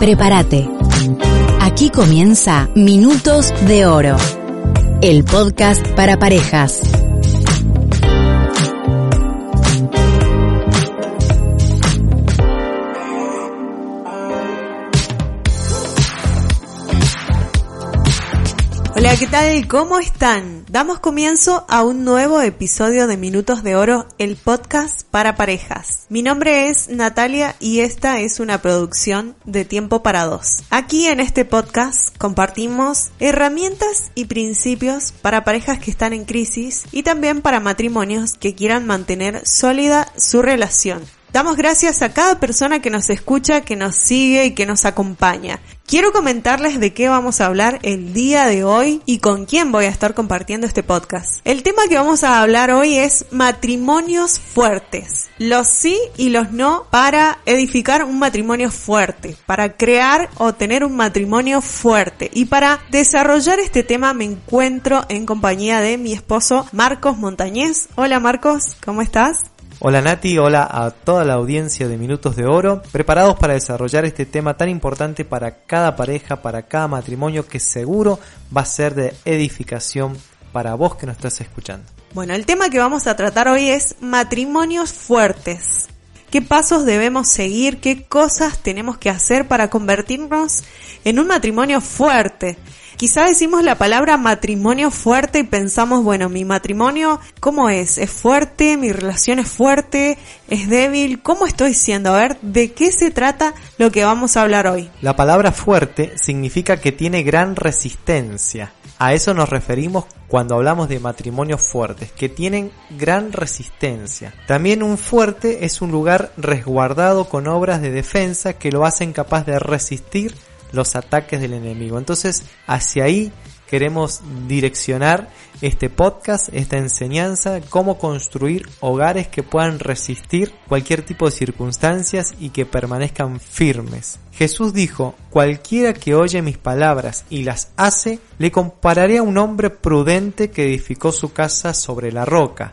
Prepárate. Aquí comienza Minutos de Oro, el podcast para parejas. Hola, ¿qué tal? ¿Cómo están? Damos comienzo a un nuevo episodio de Minutos de Oro, el podcast para parejas. Mi nombre es Natalia y esta es una producción de Tiempo para Dos. Aquí en este podcast compartimos herramientas y principios para parejas que están en crisis y también para matrimonios que quieran mantener sólida su relación. Damos gracias a cada persona que nos escucha, que nos sigue y que nos acompaña. Quiero comentarles de qué vamos a hablar el día de hoy y con quién voy a estar compartiendo este podcast. El tema que vamos a hablar hoy es matrimonios fuertes. Los sí y los no para edificar un matrimonio fuerte, para crear o tener un matrimonio fuerte. Y para desarrollar este tema me encuentro en compañía de mi esposo Marcos Montañez. Hola Marcos, ¿cómo estás? Hola Nati, hola a toda la audiencia de Minutos de Oro, preparados para desarrollar este tema tan importante para cada pareja, para cada matrimonio que seguro va a ser de edificación para vos que nos estás escuchando. Bueno, el tema que vamos a tratar hoy es matrimonios fuertes. ¿Qué pasos debemos seguir? ¿Qué cosas tenemos que hacer para convertirnos en un matrimonio fuerte? Quizá decimos la palabra matrimonio fuerte y pensamos, bueno, mi matrimonio, ¿cómo es? ¿Es fuerte? ¿Mi relación es fuerte? ¿Es débil? ¿Cómo estoy siendo? A ver, ¿de qué se trata lo que vamos a hablar hoy? La palabra fuerte significa que tiene gran resistencia. A eso nos referimos cuando hablamos de matrimonios fuertes, que tienen gran resistencia. También un fuerte es un lugar resguardado con obras de defensa que lo hacen capaz de resistir los ataques del enemigo. Entonces, hacia ahí queremos direccionar este podcast, esta enseñanza, cómo construir hogares que puedan resistir cualquier tipo de circunstancias y que permanezcan firmes. Jesús dijo, cualquiera que oye mis palabras y las hace, le compararé a un hombre prudente que edificó su casa sobre la roca.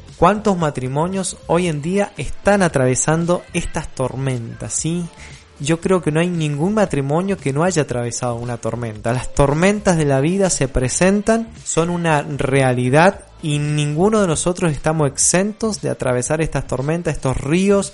¿Cuántos matrimonios hoy en día están atravesando estas tormentas, sí? yo creo que no hay ningún matrimonio que no haya atravesado una tormenta. Las tormentas de la vida se presentan, son una realidad y ninguno de nosotros estamos exentos de atravesar estas tormentas, estos ríos,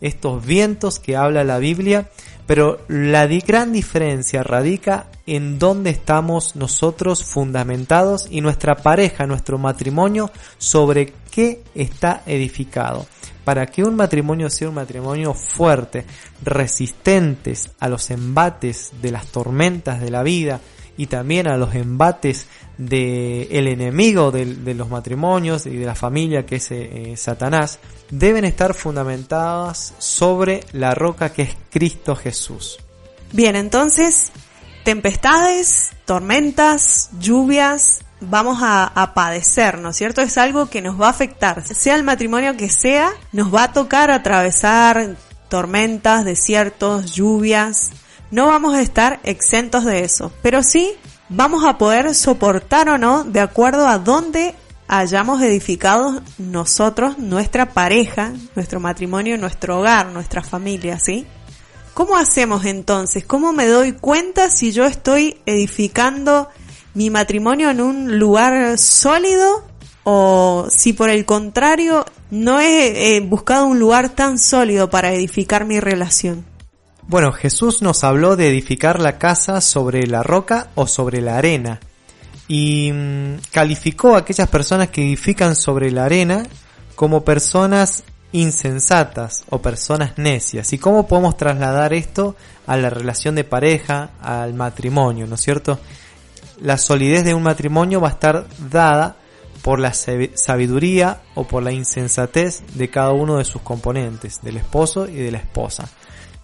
estos vientos que habla la Biblia, pero la gran diferencia radica en dónde estamos nosotros fundamentados y nuestra pareja, nuestro matrimonio, sobre qué está edificado para que un matrimonio sea un matrimonio fuerte, resistentes a los embates de las tormentas de la vida y también a los embates del enemigo de, los matrimonios y de la familia que es eh, Satanás, deben estar fundamentadas sobre la roca que es Cristo Jesús. Bien, entonces, tempestades, tormentas, lluvias, vamos a, padecer, ¿no es cierto? Es algo que nos va a afectar. Sea el matrimonio que sea, nos va a tocar atravesar tormentas, desiertos, lluvias. No vamos a estar exentos de eso, pero sí vamos a poder soportar o no de acuerdo a dónde hayamos edificado nosotros, nuestra pareja, nuestro matrimonio, nuestro hogar, nuestra familia, ¿sí? ¿Cómo hacemos entonces? ¿Cómo me doy cuenta si yo estoy edificando mi matrimonio en un lugar sólido o si por el contrario no he buscado un lugar tan sólido para edificar mi relación. Bueno, Jesús nos habló de edificar la casa sobre la roca o sobre la arena y mm, calificó a aquellas personas que edifican sobre la arena como personas insensatas o personas necias. ¿Y cómo podemos trasladar esto a la relación de pareja, al matrimonio, ¿no es cierto? La solidez de un matrimonio va a estar dada por la sabiduría o por la insensatez de cada uno de sus componentes, del esposo y de la esposa.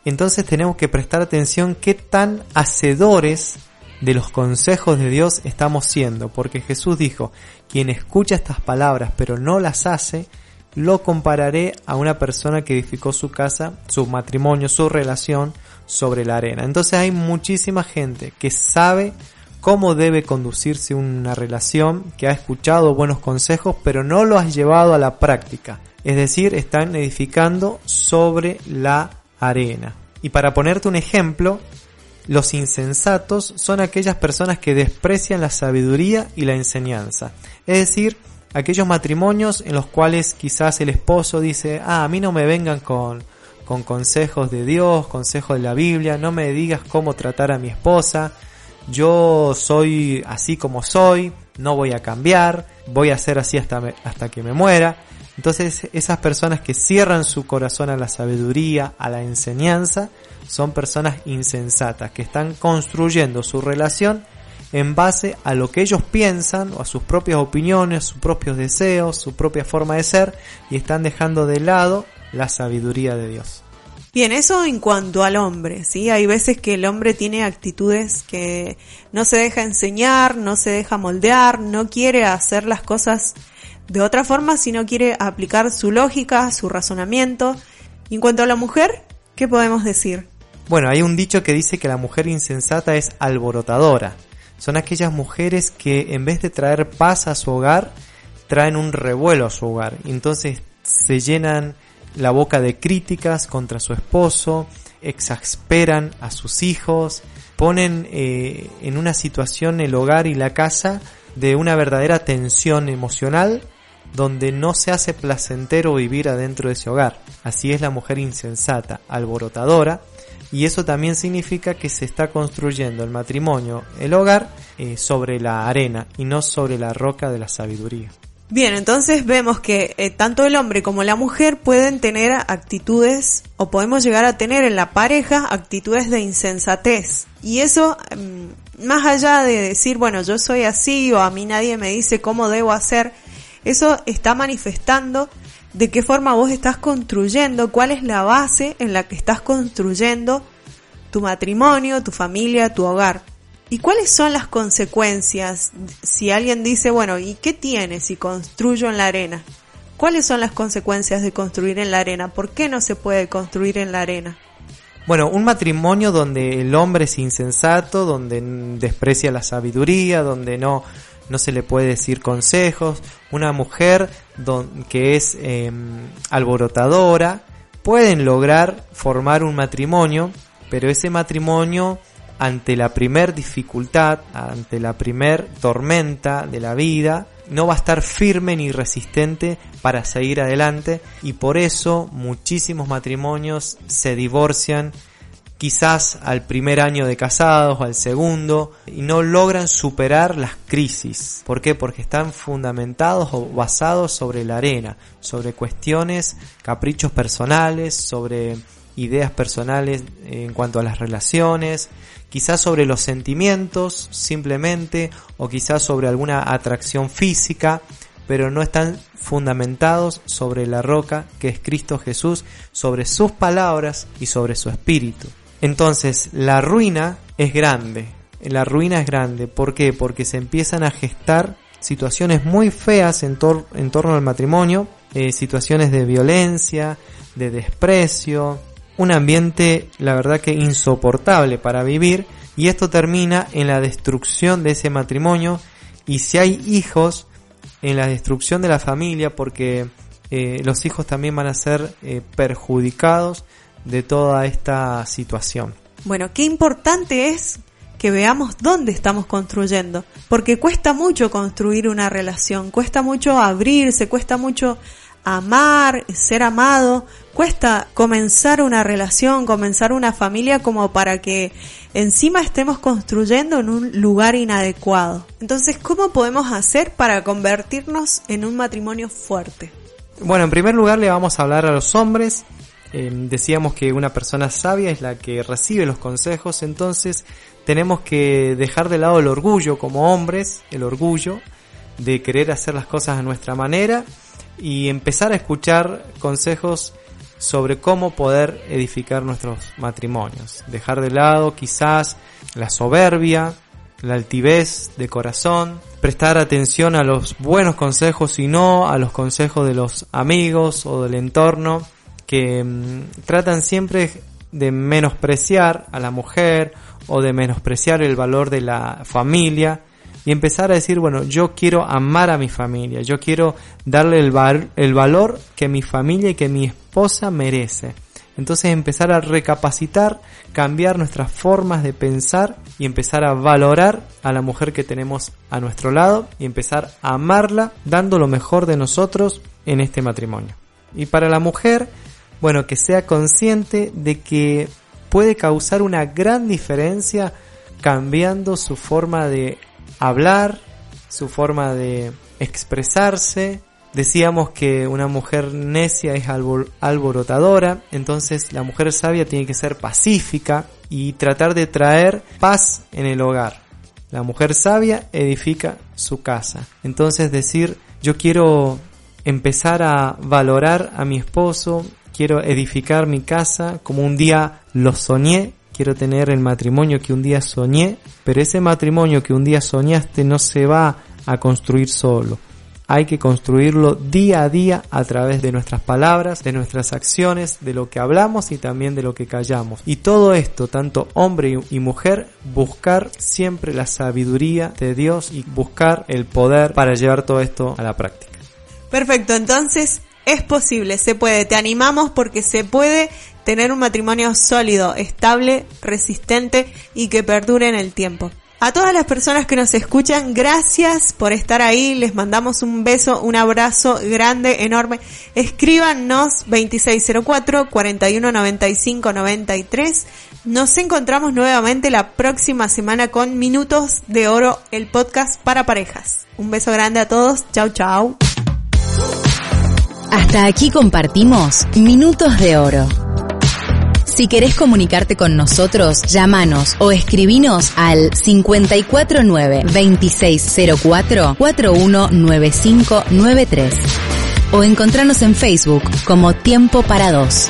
Entonces tenemos que prestar atención qué tan hacedores de los consejos de Dios estamos siendo, porque Jesús dijo, quien escucha estas palabras pero no las hace, lo compararé a una persona que edificó su casa, su matrimonio, su relación sobre la arena. Entonces hay muchísima gente que sabe cómo debe conducirse una relación, que ha escuchado buenos consejos, pero no lo has llevado a la práctica. Es decir, están edificando sobre la arena. Y para ponerte un ejemplo, los insensatos son aquellas personas que desprecian la sabiduría y la enseñanza. Es decir, aquellos matrimonios en los cuales quizás el esposo dice, ah, a mí no me vengan con, con consejos de Dios, consejos de la Biblia, no me digas cómo tratar a mi esposa, yo soy así como soy, no voy a cambiar, voy a ser así hasta, hasta que me muera. Entonces esas personas que cierran su corazón a la sabiduría, a la enseñanza, son personas insensatas, que están construyendo su relación en base a lo que ellos piensan o a sus propias opiniones, sus propios deseos, su propia forma de ser y están dejando de lado la sabiduría de Dios. Bien, eso en cuanto al hombre, ¿sí? Hay veces que el hombre tiene actitudes que no se deja enseñar, no se deja moldear, no quiere hacer las cosas de otra forma, sino quiere aplicar su lógica, su razonamiento. Y en cuanto a la mujer, ¿qué podemos decir? Bueno, hay un dicho que dice que la mujer insensata es alborotadora son aquellas mujeres que en vez de traer paz a su hogar, traen un revuelo a su hogar. Entonces se llenan la boca de críticas contra su esposo, exasperan a sus hijos, ponen eh, en una situación el hogar y la casa de una verdadera tensión emocional donde no se hace placentero vivir adentro de ese hogar. Así es la mujer insensata, alborotadora, y eso también significa que se está construyendo el matrimonio, el hogar, eh, sobre la arena y no sobre la roca de la sabiduría. Bien, entonces vemos que eh, tanto el hombre como la mujer pueden tener actitudes o podemos llegar a tener en la pareja actitudes de insensatez. Y eso, mm, más allá de decir, bueno, yo soy así o a mí nadie me dice cómo debo hacer, eso está manifestando de qué forma vos estás construyendo, cuál es la base en la que estás construyendo tu matrimonio, tu familia, tu hogar. ¿Y cuáles son las consecuencias si alguien dice, bueno, ¿y qué tiene si construyo en la arena? ¿Cuáles son las consecuencias de construir en la arena? ¿Por qué no se puede construir en la arena? Bueno, un matrimonio donde el hombre es insensato, donde desprecia la sabiduría, donde no no se le puede decir consejos, una mujer que es em, alborotadora, pueden lograr formar un matrimonio, pero ese matrimonio ante la primer dificultad, ante la primer tormenta de la vida, no va a estar firme ni resistente para seguir adelante y por eso muchísimos matrimonios se divorcian quizás al primer año de casados o al segundo y no logran superar las crisis. ¿Por qué? Porque están fundamentados o basados sobre la arena, sobre cuestiones, caprichos personales, sobre ideas personales en cuanto a las relaciones, quizás sobre los sentimientos simplemente o quizás sobre alguna atracción física, pero no están fundamentados sobre la roca que es Cristo Jesús, sobre sus palabras y sobre su espíritu. Entonces, la ruina es grande. La ruina es grande. ¿Por qué? Porque se empiezan a gestar situaciones muy feas en, torno al matrimonio, eh, situaciones de violencia, de desprecio, un ambiente, la verdad que insoportable para vivir, y esto termina en la destrucción de ese matrimonio, y si hay hijos, en la destrucción de la familia, porque eh, los hijos también van a ser eh, perjudicados de toda esta situación. Bueno, qué importante es que veamos dónde estamos construyendo, porque cuesta mucho construir una relación, cuesta mucho abrirse, cuesta mucho amar, ser amado, cuesta comenzar una relación, comenzar una familia como para que encima estemos construyendo en un lugar inadecuado. Entonces, ¿cómo podemos hacer para convertirnos en un matrimonio fuerte? Bueno, en primer lugar le vamos a hablar a los hombres. Eh, decíamos que una persona sabia es la que recibe los consejos, entonces tenemos que dejar de lado el orgullo como hombres, el orgullo de querer hacer las cosas a nuestra manera y empezar a escuchar consejos sobre cómo poder edificar nuestros matrimonios. Dejar de lado quizás la soberbia, la altivez de corazón, prestar atención a los buenos consejos y no a los consejos de los amigos o del entorno mm, tratan siempre de menospreciar a la mujer o de menospreciar el valor de la familia y empezar a decir, bueno, yo quiero amar a mi familia, yo quiero darle el, el valor que mi familia y que mi esposa merece. Entonces empezar a recapacitar, cambiar nuestras formas de pensar y empezar a valorar a la mujer que tenemos a nuestro lado y empezar a amarla dando lo mejor de nosotros en este matrimonio. Y para la mujer, bueno, que sea consciente de que puede causar una gran diferencia cambiando su forma de hablar, su forma de expresarse. Decíamos que una mujer necia es alborotadora, entonces la mujer sabia tiene que ser pacífica y tratar de traer paz en el hogar. La mujer sabia edifica su casa. Entonces decir, yo quiero empezar a valorar a mi esposo, quiero edificar mi casa como un día lo soñé quiero tener el matrimonio que un día soñé, pero ese matrimonio que un día soñaste no se va a construir solo. Hay que construirlo día a día a través de nuestras palabras, de nuestras acciones, de lo que hablamos y también de lo que callamos. Y todo esto, tanto hombre y mujer, buscar siempre la sabiduría de Dios y buscar el poder para llevar todo esto a la práctica. Perfecto, entonces es posible, se puede, te animamos porque se puede tener un matrimonio sólido, estable, resistente y que perdure en el tiempo. A todas las personas que nos escuchan, gracias por estar ahí. Les mandamos un beso, un abrazo grande, enorme. Escríbanos 2604 4195 93. Nos encontramos nuevamente la próxima semana con Minutos de Oro, el podcast para parejas. Un beso grande a todos. Chau, chau. Hasta aquí compartimos Minutos de Oro. Si querés comunicarte con nosotros, llámanos o escribinos al 549-2604-419593 o encontranos en Facebook como Tiempo para Dos.